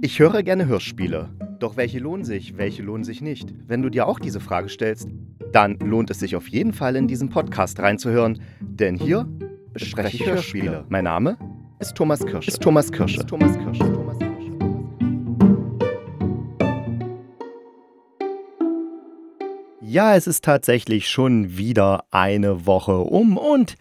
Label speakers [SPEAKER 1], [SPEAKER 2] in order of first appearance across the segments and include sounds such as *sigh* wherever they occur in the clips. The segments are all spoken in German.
[SPEAKER 1] Ich höre gerne Hörspiele. Doch welche lohnen sich, welche lohnen sich nicht? Wenn du dir auch diese Frage stellst, dann lohnt es sich auf jeden Fall in diesen Podcast reinzuhören, denn hier bespreche ich Hörspiele. Mein Name ist Thomas Kirsche. Ist Thomas Kirsche. Ist Thomas Kirsche. Thomas Kirsche. Ja, es ist tatsächlich schon wieder eine Woche um und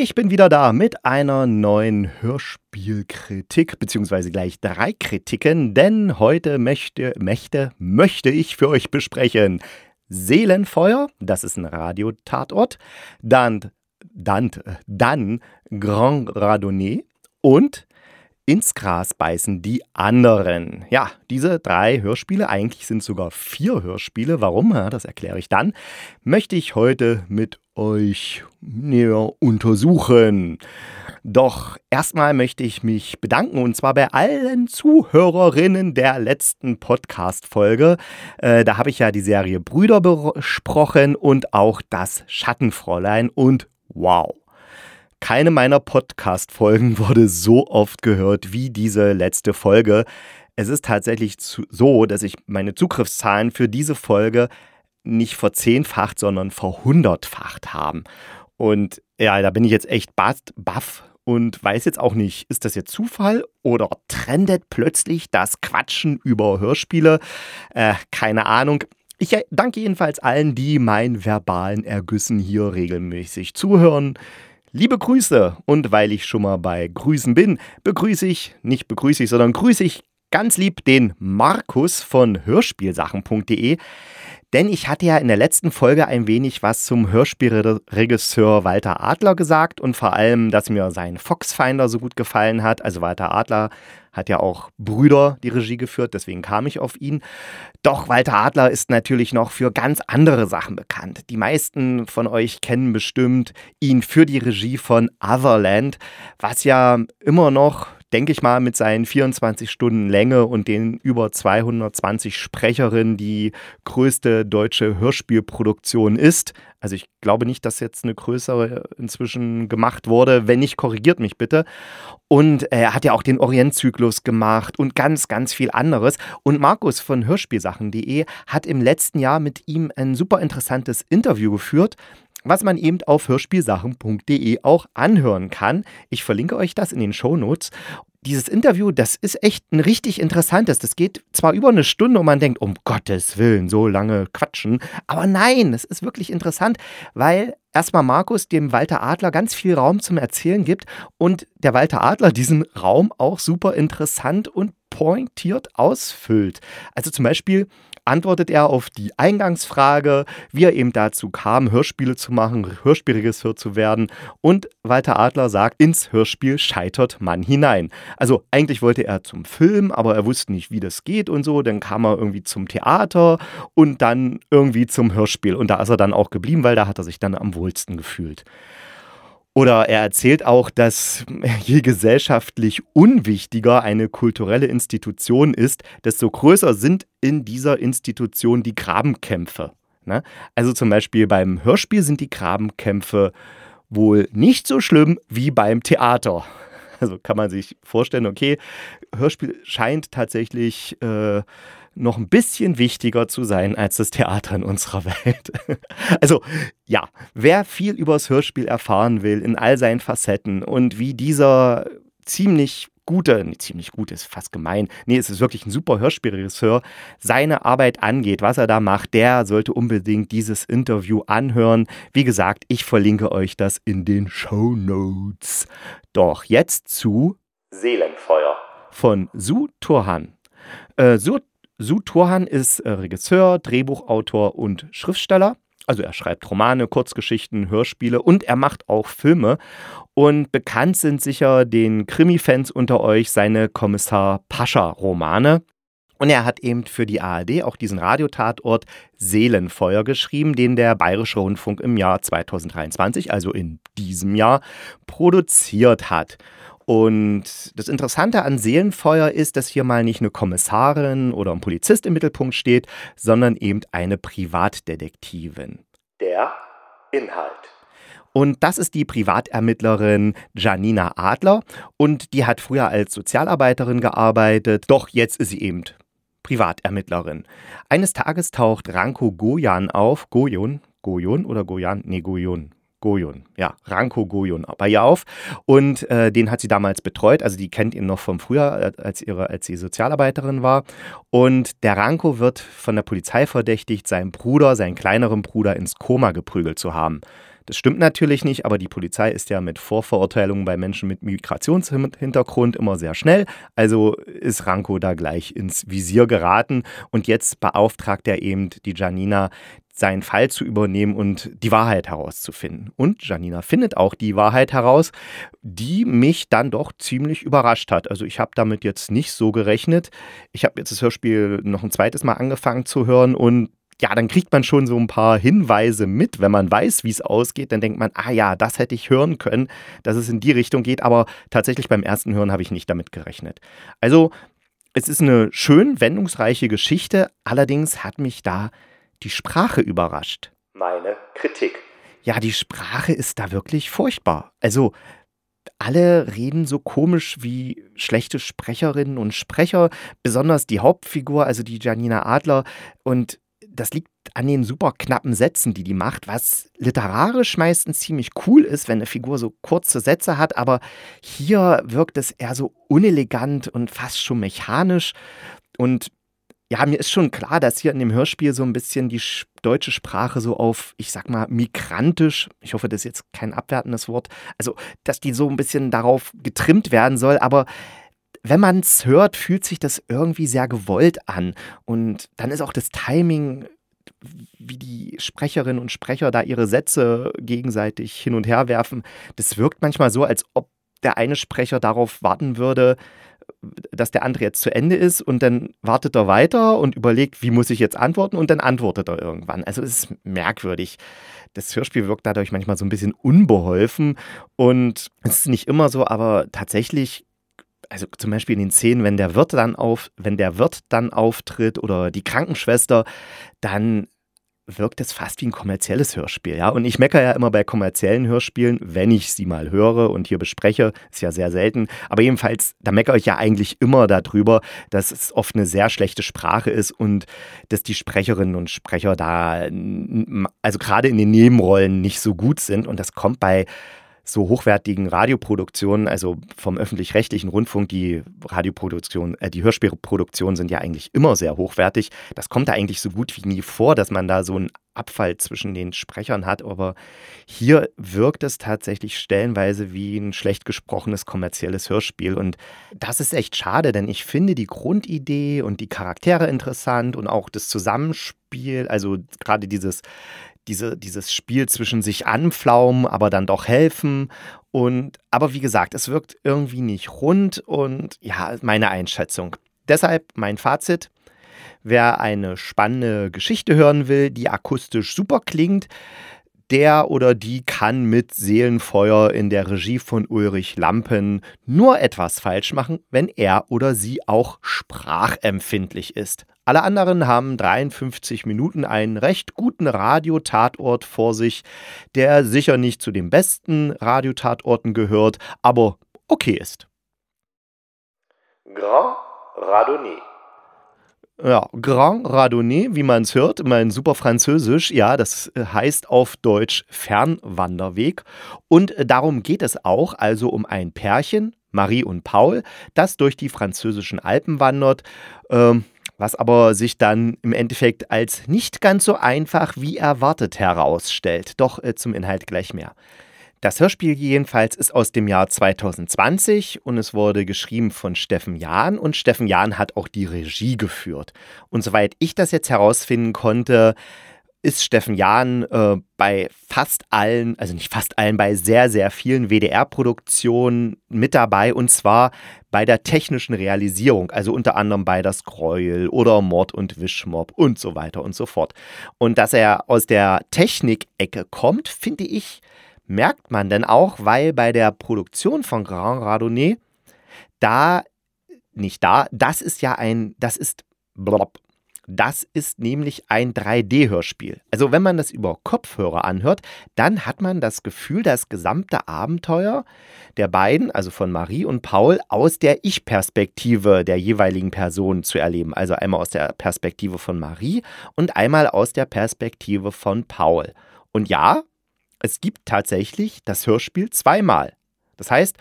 [SPEAKER 1] ich bin wieder da mit einer neuen Hörspielkritik, beziehungsweise gleich drei Kritiken, denn heute möchte, möchte, möchte ich für euch besprechen Seelenfeuer, das ist ein Radiotatort, dann, dann, dann Grand Radonnet und ins Gras beißen die anderen. Ja, diese drei Hörspiele, eigentlich sind sogar vier Hörspiele. Warum? Das erkläre ich dann. Möchte ich heute mit euch näher untersuchen. Doch erstmal möchte ich mich bedanken und zwar bei allen Zuhörerinnen der letzten Podcast-Folge. Äh, da habe ich ja die Serie Brüder besprochen und auch das Schattenfräulein und wow. Keine meiner Podcast-Folgen *laughs* wurde so oft gehört wie diese letzte Folge. Es ist tatsächlich so, dass ich meine Zugriffszahlen für diese Folge nicht verzehnfacht, sondern verhundertfacht haben. Und ja, da bin ich jetzt echt baff und weiß jetzt auch nicht, ist das jetzt Zufall oder trendet plötzlich das Quatschen über Hörspiele? Äh, keine Ahnung. Ich danke jedenfalls allen, die meinen verbalen Ergüssen hier regelmäßig zuhören. Liebe Grüße und weil ich schon mal bei Grüßen bin, begrüße ich, nicht begrüße ich, sondern grüße ich ganz lieb den Markus von hörspielsachen.de. Denn ich hatte ja in der letzten Folge ein wenig was zum Hörspielregisseur Walter Adler gesagt und vor allem, dass mir sein Foxfinder so gut gefallen hat. Also Walter Adler hat ja auch Brüder die Regie geführt, deswegen kam ich auf ihn. Doch Walter Adler ist natürlich noch für ganz andere Sachen bekannt. Die meisten von euch kennen bestimmt ihn für die Regie von Otherland, was ja immer noch denke ich mal, mit seinen 24 Stunden Länge und den über 220 Sprecherinnen die größte deutsche Hörspielproduktion ist. Also ich glaube nicht, dass jetzt eine größere inzwischen gemacht wurde. Wenn nicht, korrigiert mich bitte. Und er hat ja auch den Orientzyklus gemacht und ganz, ganz viel anderes. Und Markus von Hörspielsachen.de hat im letzten Jahr mit ihm ein super interessantes Interview geführt was man eben auf hörspielsachen.de auch anhören kann. Ich verlinke euch das in den Show Notes. Dieses Interview, das ist echt ein richtig interessantes. Das geht zwar über eine Stunde und man denkt, um Gottes Willen, so lange quatschen. Aber nein, es ist wirklich interessant, weil erstmal Markus dem Walter Adler ganz viel Raum zum Erzählen gibt und der Walter Adler diesen Raum auch super interessant und pointiert ausfüllt. Also zum Beispiel antwortet er auf die Eingangsfrage, wie er eben dazu kam, Hörspiele zu machen, Hörspielregisseur zu werden. Und Walter Adler sagt, ins Hörspiel scheitert man hinein. Also eigentlich wollte er zum Film, aber er wusste nicht, wie das geht und so. Dann kam er irgendwie zum Theater und dann irgendwie zum Hörspiel. Und da ist er dann auch geblieben, weil da hat er sich dann am wohlsten gefühlt. Oder er erzählt auch, dass *laughs* je gesellschaftlich unwichtiger eine kulturelle Institution ist, desto größer sind in dieser Institution die Grabenkämpfe. Ne? Also zum Beispiel beim Hörspiel sind die Grabenkämpfe wohl nicht so schlimm wie beim Theater. Also kann man sich vorstellen, okay, Hörspiel scheint tatsächlich äh, noch ein bisschen wichtiger zu sein als das Theater in unserer Welt. *laughs* Also ja, wer viel übers Hörspiel erfahren will in all seinen Facetten und wie dieser ziemlich gute, nee, ziemlich gut ist fast gemein, nee, es ist wirklich ein super Hörspielregisseur, seine Arbeit angeht, was er da macht, der sollte unbedingt dieses Interview anhören. Wie gesagt, ich verlinke euch das in den Show Notes. Doch jetzt zu Seelenfeuer von Su Turhan. Äh, Su Su Turhan ist äh, Regisseur, Drehbuchautor und Schriftsteller. Also er schreibt Romane, Kurzgeschichten, Hörspiele und er macht auch Filme. Und bekannt sind sicher den Krimi-Fans unter euch seine Kommissar Pascha-Romane. Und er hat eben für die ARD auch diesen Radiotatort Seelenfeuer geschrieben, den der Bayerische Rundfunk im Jahr 2023, also in diesem Jahr, produziert hat. Und das Interessante an Seelenfeuer ist, dass hier mal nicht eine Kommissarin oder ein Polizist im Mittelpunkt steht, sondern eben eine Privatdetektivin. Der Inhalt. Und das ist die Privatermittlerin Janina Adler. Und die hat früher als Sozialarbeiterin gearbeitet. Doch jetzt ist sie eben Privatermittlerin. Eines Tages taucht Ranko Gojan auf. Gojon? Gojon oder Gojan? Nee, Gojon. Gojon, ja, Ranko Gojon bei ihr auf. Und äh, den hat sie damals betreut. Also die kennt ihn noch vom Frühjahr, äh, als, ihre, als sie Sozialarbeiterin war. Und der Ranko wird von der Polizei verdächtigt, seinen Bruder, seinen kleineren Bruder ins Koma geprügelt zu haben. Das stimmt natürlich nicht, aber die Polizei ist ja mit Vorverurteilungen bei Menschen mit Migrationshintergrund immer sehr schnell. Also ist Ranko da gleich ins Visier geraten und jetzt beauftragt er eben die Janina, seinen Fall zu übernehmen und die Wahrheit herauszufinden. Und Janina findet auch die Wahrheit heraus, die mich dann doch ziemlich überrascht hat. Also ich habe damit jetzt nicht so gerechnet. Ich habe jetzt das Hörspiel noch ein zweites Mal angefangen zu hören und ja, dann kriegt man schon so ein paar Hinweise mit. Wenn man weiß, wie es ausgeht, dann denkt man, ah ja, das hätte ich hören können, dass es in die Richtung geht. Aber tatsächlich beim ersten Hören habe ich nicht damit gerechnet. Also, es ist eine schön wendungsreiche Geschichte. Allerdings hat mich da die Sprache überrascht.
[SPEAKER 2] Meine Kritik.
[SPEAKER 1] Ja, die Sprache ist da wirklich furchtbar. Also, alle reden so komisch wie schlechte Sprecherinnen und Sprecher, besonders die Hauptfigur, also die Janina Adler. Und das liegt an den super knappen Sätzen, die die macht, was literarisch meistens ziemlich cool ist, wenn eine Figur so kurze Sätze hat, aber hier wirkt es eher so unelegant und fast schon mechanisch. Und ja, mir ist schon klar, dass hier in dem Hörspiel so ein bisschen die deutsche Sprache so auf, ich sag mal, migrantisch, ich hoffe, das ist jetzt kein abwertendes Wort, also, dass die so ein bisschen darauf getrimmt werden soll, aber wenn man es hört, fühlt sich das irgendwie sehr gewollt an. Und dann ist auch das Timing, wie die Sprecherinnen und Sprecher da ihre Sätze gegenseitig hin und her werfen, das wirkt manchmal so, als ob der eine Sprecher darauf warten würde, dass der andere jetzt zu Ende ist und dann wartet er weiter und überlegt, wie muss ich jetzt antworten und dann antwortet er irgendwann. Also es ist merkwürdig. Das Hörspiel wirkt dadurch manchmal so ein bisschen unbeholfen und es ist nicht immer so, aber tatsächlich also zum Beispiel in den Szenen, wenn der Wirt dann auf, wenn der Wirt dann auftritt oder die Krankenschwester, dann wirkt es fast wie ein kommerzielles Hörspiel, ja. Und ich meckere ja immer bei kommerziellen Hörspielen, wenn ich sie mal höre und hier bespreche, ist ja sehr selten. Aber jedenfalls, da meckere ich ja eigentlich immer darüber, dass es oft eine sehr schlechte Sprache ist und dass die Sprecherinnen und Sprecher da, also gerade in den Nebenrollen nicht so gut sind. Und das kommt bei so hochwertigen Radioproduktionen, also vom öffentlich-rechtlichen Rundfunk, die Radioproduktion, äh, die Hörspielproduktionen sind ja eigentlich immer sehr hochwertig. Das kommt da eigentlich so gut wie nie vor, dass man da so einen Abfall zwischen den Sprechern hat. Aber hier wirkt es tatsächlich stellenweise wie ein schlecht gesprochenes kommerzielles Hörspiel. Und das ist echt schade, denn ich finde die Grundidee und die Charaktere interessant und auch das Zusammenspiel, also gerade dieses diese, dieses Spiel zwischen sich anpflaumen, aber dann doch helfen. Und aber wie gesagt, es wirkt irgendwie nicht rund und ja, meine Einschätzung. Deshalb mein Fazit. Wer eine spannende Geschichte hören will, die akustisch super klingt, der oder die kann mit Seelenfeuer in der Regie von Ulrich Lampen nur etwas falsch machen, wenn er oder sie auch sprachempfindlich ist. Alle anderen haben 53 Minuten einen recht guten Radiotatort vor sich, der sicher nicht zu den besten Radiotatorten gehört, aber okay ist.
[SPEAKER 2] Grand Radonnet.
[SPEAKER 1] Ja, Grand Radonnet, wie man es hört, mein super Französisch, ja, das heißt auf Deutsch Fernwanderweg. Und darum geht es auch, also um ein Pärchen, Marie und Paul, das durch die französischen Alpen wandert. Ähm, was aber sich dann im Endeffekt als nicht ganz so einfach wie erwartet herausstellt. Doch äh, zum Inhalt gleich mehr. Das Hörspiel jedenfalls ist aus dem Jahr 2020 und es wurde geschrieben von Steffen Jahn und Steffen Jahn hat auch die Regie geführt. Und soweit ich das jetzt herausfinden konnte, ist Steffen Jahn äh, bei fast allen, also nicht fast allen, bei sehr, sehr vielen WDR-Produktionen mit dabei und zwar bei der technischen Realisierung, also unter anderem bei Das Gräuel oder Mord und Wischmob und so weiter und so fort. Und dass er aus der Technik-Ecke kommt, finde ich, merkt man denn auch, weil bei der Produktion von Grand Radonnet, da, nicht da, das ist ja ein, das ist, blop, Das ist nämlich ein 3D-Hörspiel. Also wenn man das über Kopfhörer anhört, dann hat man das Gefühl, das gesamte Abenteuer der beiden, also von Marie und Paul, aus der Ich-Perspektive der jeweiligen Person zu erleben. Also einmal aus der Perspektive von Marie und einmal aus der Perspektive von Paul. Und ja, es gibt tatsächlich das Hörspiel zweimal. Das heißt,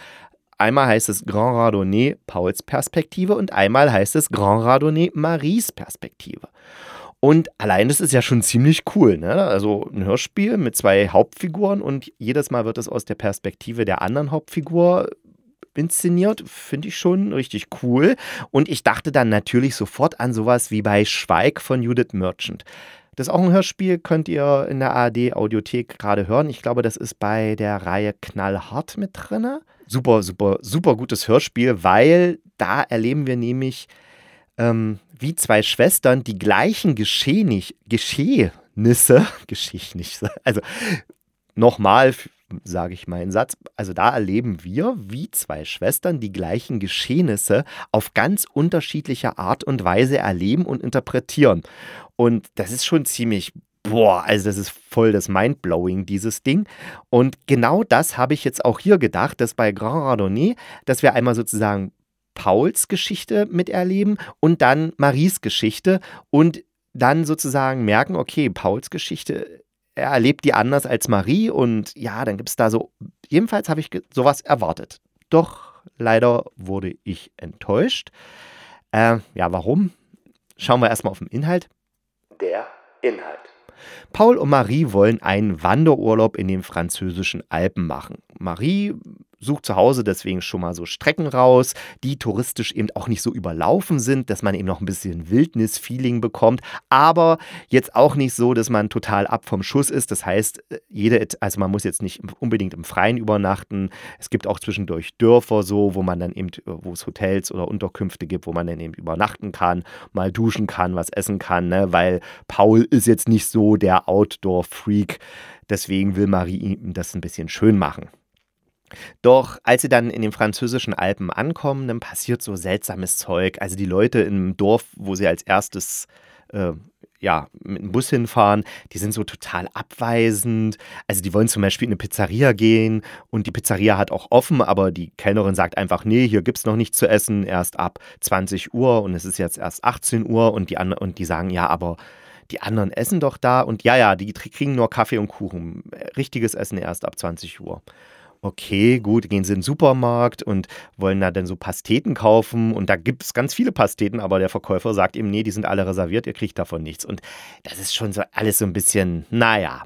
[SPEAKER 1] einmal heißt es Grand Radonnet Pauls Perspektive und einmal heißt es Grand Radonnet Maries Perspektive. Und allein das ist ja schon ziemlich cool. Ne? Also ein Hörspiel mit zwei Hauptfiguren und jedes Mal wird es aus der Perspektive der anderen Hauptfigur inszeniert. Finde ich schon richtig cool. Und ich dachte dann natürlich sofort an sowas wie bei Schweig von Judith Merchant. Das ist auch ein Hörspiel, könnt ihr in der ARD Audiothek gerade hören. Ich glaube, das ist bei der Reihe Knallhart mit drin. Super, super, super gutes Hörspiel, weil da erleben wir nämlich ähm, wie zwei Schwestern die gleichen Geschehnis Geschehnisse, *laughs* Geschehnisse, also nochmal sage ich meinen Satz. Also da erleben wir, wie zwei Schwestern die gleichen Geschehnisse auf ganz unterschiedliche Art und Weise erleben und interpretieren. Und das ist schon ziemlich boah, also das ist voll das Mindblowing, dieses Ding. Und genau das habe ich jetzt auch hier gedacht, dass bei Grand Radonnet, dass wir einmal sozusagen Pauls Geschichte miterleben und dann Maries Geschichte und dann sozusagen merken, okay, Pauls Geschichte, er erlebt die anders als Marie und ja, dann gibt es da so, jedenfalls habe ich sowas erwartet. Doch leider wurde ich enttäuscht. Äh, ja, warum? Schauen wir erstmal auf den Inhalt.
[SPEAKER 2] Der Inhalt.
[SPEAKER 1] Paul und Marie wollen einen Wanderurlaub in den französischen Alpen machen. Marie sucht zu Hause deswegen schon mal so Strecken raus, die touristisch eben auch nicht so überlaufen sind, dass man eben noch ein bisschen Wildnis-Feeling bekommt, aber jetzt auch nicht so, dass man total ab vom Schuss ist. Das heißt, jede, also man muss jetzt nicht unbedingt im Freien übernachten. Es gibt auch zwischendurch Dörfer so, wo man dann eben, wo es Hotels oder Unterkünfte gibt, wo man dann eben übernachten kann, mal duschen kann, was essen kann, ne? weil Paul ist jetzt nicht so der Outdoor-Freak. Deswegen will Marie ihm das ein bisschen schön machen. Doch als sie dann in den französischen Alpen ankommen, dann passiert so seltsames Zeug. Also die Leute im Dorf, wo sie als erstes äh, ja, mit dem Bus hinfahren, die sind so total abweisend. Also die wollen zum Beispiel in eine Pizzeria gehen und die Pizzeria hat auch offen, aber die Kellnerin sagt einfach, nee, hier gibt es noch nichts zu essen, erst ab 20 Uhr und es ist jetzt erst 18 Uhr und die, und die sagen, ja, aber die anderen essen doch da und ja, ja, die kriegen nur Kaffee und Kuchen. Richtiges Essen erst ab 20 Uhr okay, gut, gehen sie in den Supermarkt und wollen da dann so Pasteten kaufen und da gibt es ganz viele Pasteten, aber der Verkäufer sagt ihm, nee, die sind alle reserviert, ihr kriegt davon nichts. Und das ist schon so alles so ein bisschen, naja.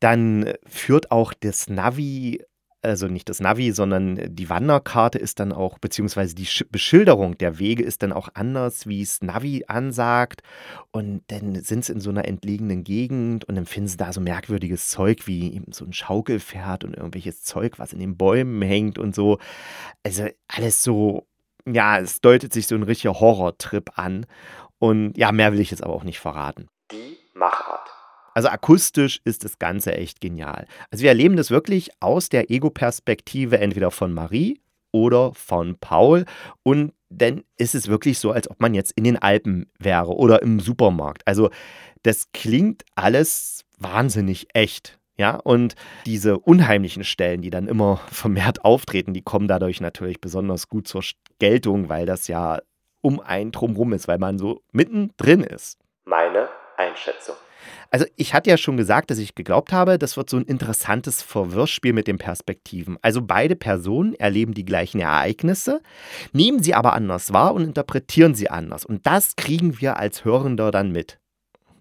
[SPEAKER 1] Dann führt auch das Navi also nicht das Navi, sondern die Wanderkarte ist dann auch, beziehungsweise die Beschilderung der Wege ist dann auch anders, wie es Navi ansagt. Und dann sind sie in so einer entlegenen Gegend und dann finden sie da so merkwürdiges Zeug wie so ein Schaukelpferd und irgendwelches Zeug, was in den Bäumen hängt und so. Also alles so, ja, es deutet sich so ein richtiger Horrortrip an. Und ja, mehr will ich jetzt aber auch nicht verraten.
[SPEAKER 2] Die Machart.
[SPEAKER 1] Also akustisch ist das Ganze echt genial. Also wir erleben das wirklich aus der Ego-Perspektive entweder von Marie oder von Paul. Und dann ist es wirklich so, als ob man jetzt in den Alpen wäre oder im Supermarkt. Also das klingt alles wahnsinnig echt. Ja, und diese unheimlichen Stellen, die dann immer *laughs* vermehrt auftreten, die kommen dadurch natürlich besonders gut zur Geltung, weil das ja um einen drumherum ist, weil man so mittendrin ist.
[SPEAKER 2] Meine Einschätzung.
[SPEAKER 1] Also ich hatte ja schon gesagt, dass ich geglaubt habe, das wird so ein interessantes Verwirrspiel mit den Perspektiven. Also beide Personen erleben die gleichen Ereignisse, nehmen sie aber anders wahr und interpretieren sie anders. Und das kriegen wir als Hörender dann mit.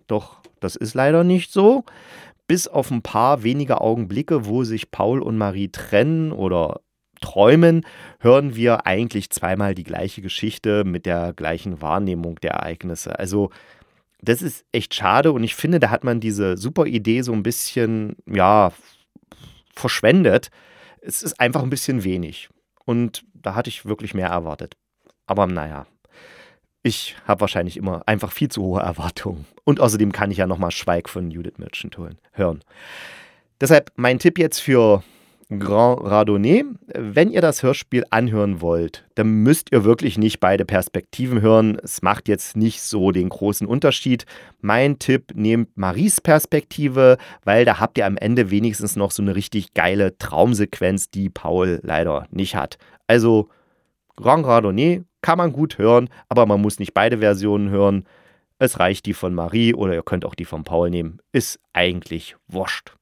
[SPEAKER 1] Doch das ist leider nicht so. Bis auf ein paar wenige Augenblicke, wo sich Paul und Marie trennen oder träumen, hören wir eigentlich zweimal die gleiche Geschichte mit der gleichen Wahrnehmung der Ereignisse. Also das ist echt schade und ich finde, da hat man diese super Idee so ein bisschen, ja, verschwendet. Es ist einfach ein bisschen wenig. Und da hatte ich wirklich mehr erwartet. Aber naja, ich habe wahrscheinlich immer einfach viel zu hohe Erwartungen. Und außerdem kann ich ja nochmal Schweig von Judith Merchant hören. Deshalb mein Tipp jetzt für Grand Radonnet. Wenn ihr das Hörspiel anhören wollt, dann müsst ihr wirklich nicht beide Perspektiven hören. Es macht jetzt nicht so den großen Unterschied. Mein Tipp, nehmt Maries Perspektive, weil da habt ihr am Ende wenigstens noch so eine richtig geile Traumsequenz, die Paul leider nicht hat. Also Grand Radonnet kann man gut hören, aber man muss nicht beide Versionen hören. Es reicht die von Marie oder ihr könnt auch die von Paul nehmen. Ist eigentlich wurscht.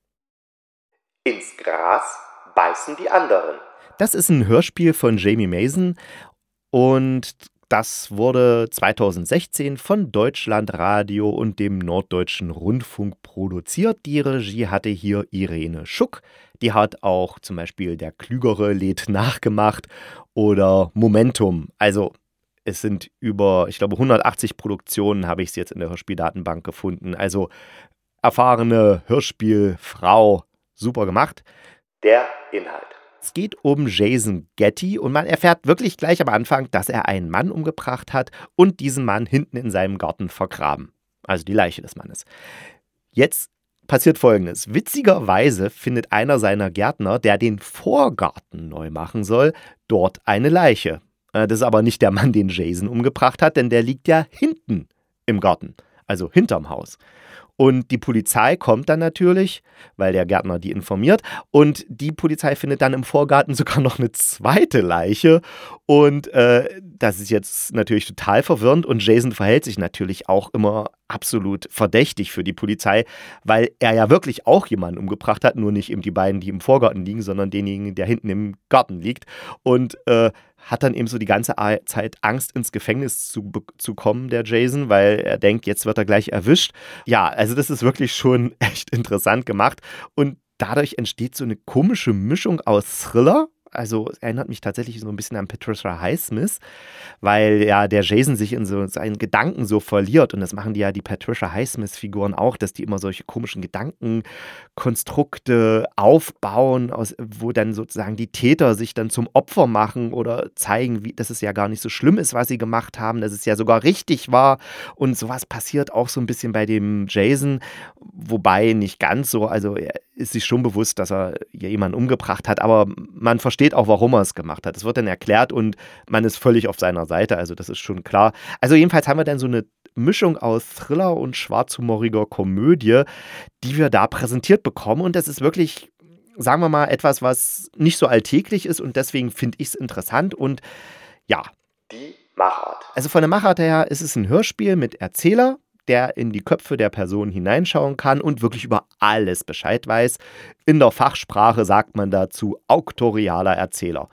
[SPEAKER 2] Ins Gras beißen die anderen.
[SPEAKER 1] Das ist ein Hörspiel von Jamie Mason und das wurde 2016 von Deutschlandradio und dem Norddeutschen Rundfunk produziert. Die Regie hatte hier Irene Schuck. Die hat auch zum Beispiel Der Klügere lädt nachgemacht oder Momentum. Also es sind über, ich glaube, 180 Produktionen habe ich es jetzt in der Hörspieldatenbank gefunden. Also erfahrene Hörspielfrau, super gemacht.
[SPEAKER 2] Der Inhalt.
[SPEAKER 1] Es geht um Jason Getty und man erfährt wirklich gleich am Anfang, dass er einen Mann umgebracht hat und diesen Mann hinten in seinem Garten vergraben. Also die Leiche des Mannes. Jetzt passiert folgendes. Witzigerweise findet einer seiner Gärtner, der den Vorgarten neu machen soll, dort eine Leiche. Äh, das ist aber nicht der Mann, den Jason umgebracht hat, denn der liegt ja hinten im Garten, also hinterm Haus. Und die Polizei kommt dann natürlich, weil der Gärtner die informiert. Und die Polizei findet dann im Vorgarten sogar noch eine zweite Leiche. Und äh, das ist jetzt natürlich total verwirrend. Und Jason verhält sich natürlich auch immer absolut verdächtig für die Polizei, weil er ja wirklich auch jemanden umgebracht hat. Nur nicht eben die beiden, die im Vorgarten liegen, sondern denjenigen, der hinten im Garten liegt. Und äh, hat dann eben so die ganze Zeit Angst, ins Gefängnis zu, zu kommen, der Jason, weil er denkt, jetzt wird er gleich erwischt. Ja, also das ist wirklich schon *laughs* echt interessant gemacht. Und dadurch entsteht so eine komische Mischung aus Thriller also es erinnert mich tatsächlich so ein bisschen an Patricia Highsmith, weil ja der Jason sich in so seinen Gedanken so verliert. Und das machen die ja die Patricia Highsmith-Figuren auch, dass die immer solche komischen Gedankenkonstrukte aufbauen, aus, wo dann sozusagen die Täter sich dann zum Opfer machen oder zeigen, wie, dass es ja gar nicht so schlimm ist, was sie gemacht haben, dass es ja sogar richtig war. Und sowas passiert auch so ein bisschen bei dem Jason, wobei nicht ganz so, also er ist sich schon bewusst, dass er jemanden umgebracht hat, aber man versteht auch, warum er es gemacht hat. Es wird dann erklärt und man ist völlig auf seiner Seite, also das ist schon klar. Also jedenfalls haben wir dann so eine Mischung aus Thriller und schwarzhumoriger Komödie, die wir da präsentiert bekommen und das ist wirklich sagen wir mal etwas, was nicht so alltäglich ist und deswegen finde ich es interessant und ja.
[SPEAKER 2] Die Machart.
[SPEAKER 1] Also von der Machart her ist es ein Hörspiel mit Erzähler, der in die Köpfe der Person hineinschauen kann und wirklich über alles Bescheid weiß. In der Fachsprache sagt man dazu auktorialer Erzähler.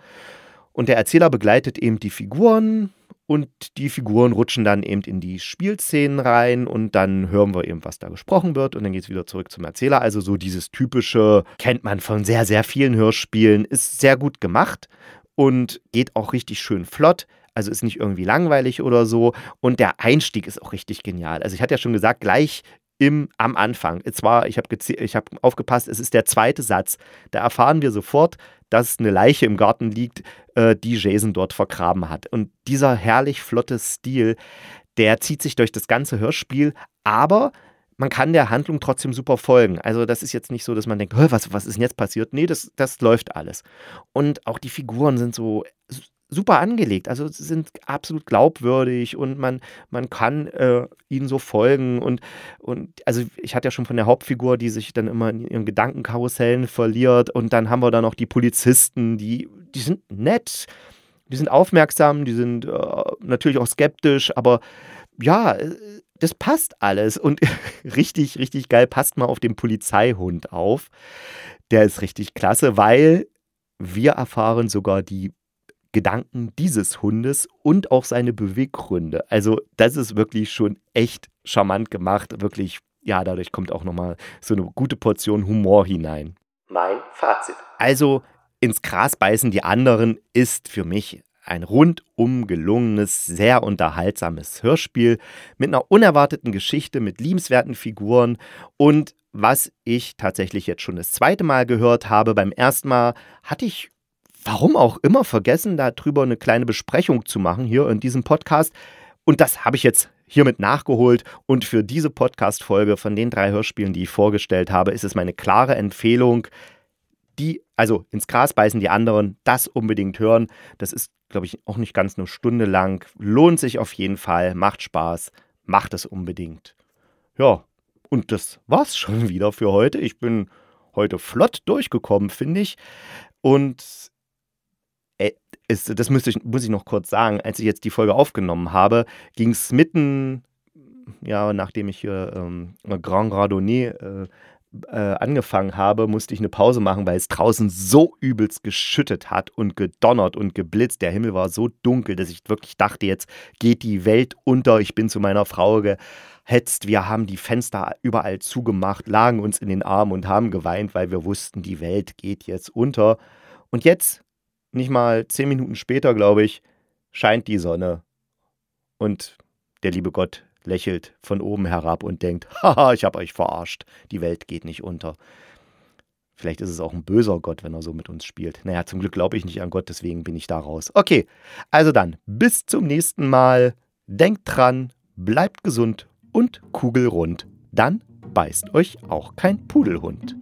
[SPEAKER 1] Und der Erzähler begleitet eben die Figuren und die Figuren rutschen dann eben in die Spielszenen rein und dann hören wir eben, was da gesprochen wird und dann geht es wieder zurück zum Erzähler. Also so dieses typische, kennt man von sehr, sehr vielen Hörspielen, ist sehr gut gemacht und geht auch richtig schön flott. Also ist nicht irgendwie langweilig oder so. Und der Einstieg ist auch richtig genial. Also ich hatte ja schon gesagt, gleich im, am Anfang. Zwar, ich habe hab aufgepasst, es ist der zweite Satz. Da erfahren wir sofort, dass eine Leiche im Garten liegt, äh, die Jason dort vergraben hat. Und dieser herrlich flotte Stil, der zieht sich durch das ganze Hörspiel, aber man kann der Handlung trotzdem super folgen. Also das ist jetzt nicht so, dass man denkt, was, was ist denn jetzt passiert? Nee, das, das läuft alles. Und auch die Figuren sind so super angelegt. Also sie sind absolut glaubwürdig und man, man kann äh, ihnen so folgen. Und, und also ich hatte ja schon von der Hauptfigur, die sich dann immer in ihren Gedankenkarussellen verliert. Und dann haben wir da noch die Polizisten, die, die sind nett, die sind aufmerksam, die sind äh, natürlich auch skeptisch, aber ja, äh, das passt alles. Und *laughs* richtig, richtig geil, passt mal auf den Polizeihund auf. Der ist richtig klasse, weil wir erfahren sogar die Gedanken dieses Hundes und auch seine Beweggründe. Also das ist wirklich schon echt charmant gemacht. Wirklich, ja, dadurch kommt auch nochmal so eine gute Portion Humor hinein.
[SPEAKER 2] Mein Fazit.
[SPEAKER 1] Also ins Gras beißen die anderen ist für mich ein rundum gelungenes, sehr unterhaltsames Hörspiel mit einer unerwarteten Geschichte, mit liebenswerten Figuren und was ich tatsächlich jetzt schon das zweite Mal gehört habe. Beim ersten Mal hatte ich warum auch immer vergessen, darüber eine kleine Besprechung zu machen hier in diesem Podcast. Und das habe ich jetzt hiermit nachgeholt. Und für diese Podcast-Folge von den drei Hörspielen, die ich vorgestellt habe, ist es meine klare Empfehlung, die, also ins Gras beißen die anderen, das unbedingt hören. Das ist, glaube ich, auch nicht ganz eine Stunde lang. Lohnt sich auf jeden Fall, macht Spaß, macht es unbedingt. Ja, und das war's schon *laughs* wieder für heute. Ich bin heute flott durchgekommen, finde ich. Und es, das müsste ich, muss ich noch kurz sagen. Als ich jetzt die Folge aufgenommen habe, ging es mitten, ja, nachdem ich hier ähm, Grand Radonnet äh, äh, angefangen habe, musste ich eine Pause machen, weil es draußen so übelst geschüttet hat und gedonnert und geblitzt. Der Himmel war so dunkel, dass ich wirklich dachte, jetzt geht die Welt unter. Ich bin zu meiner Frau gehetzt. Wir haben die Fenster überall zugemacht, lagen uns in den Armen und haben geweint, weil wir wussten, die Welt geht jetzt unter. Und jetzt, nicht mal zehn Minuten später, glaube ich, scheint die Sonne. Und der liebe Gott lächelt von oben herab und denkt, *laughs* haha, ich habe euch verarscht, die Welt geht nicht unter. Vielleicht ist es auch ein böser Gott, wenn er so mit uns spielt. Naja, zum Glück glaube ich nicht an Gott, deswegen bin ich da raus. Okay, also dann, bis zum nächsten Mal. Denkt dran, bleibt gesund und kugelrund. Dann beißt euch auch kein Pudelhund.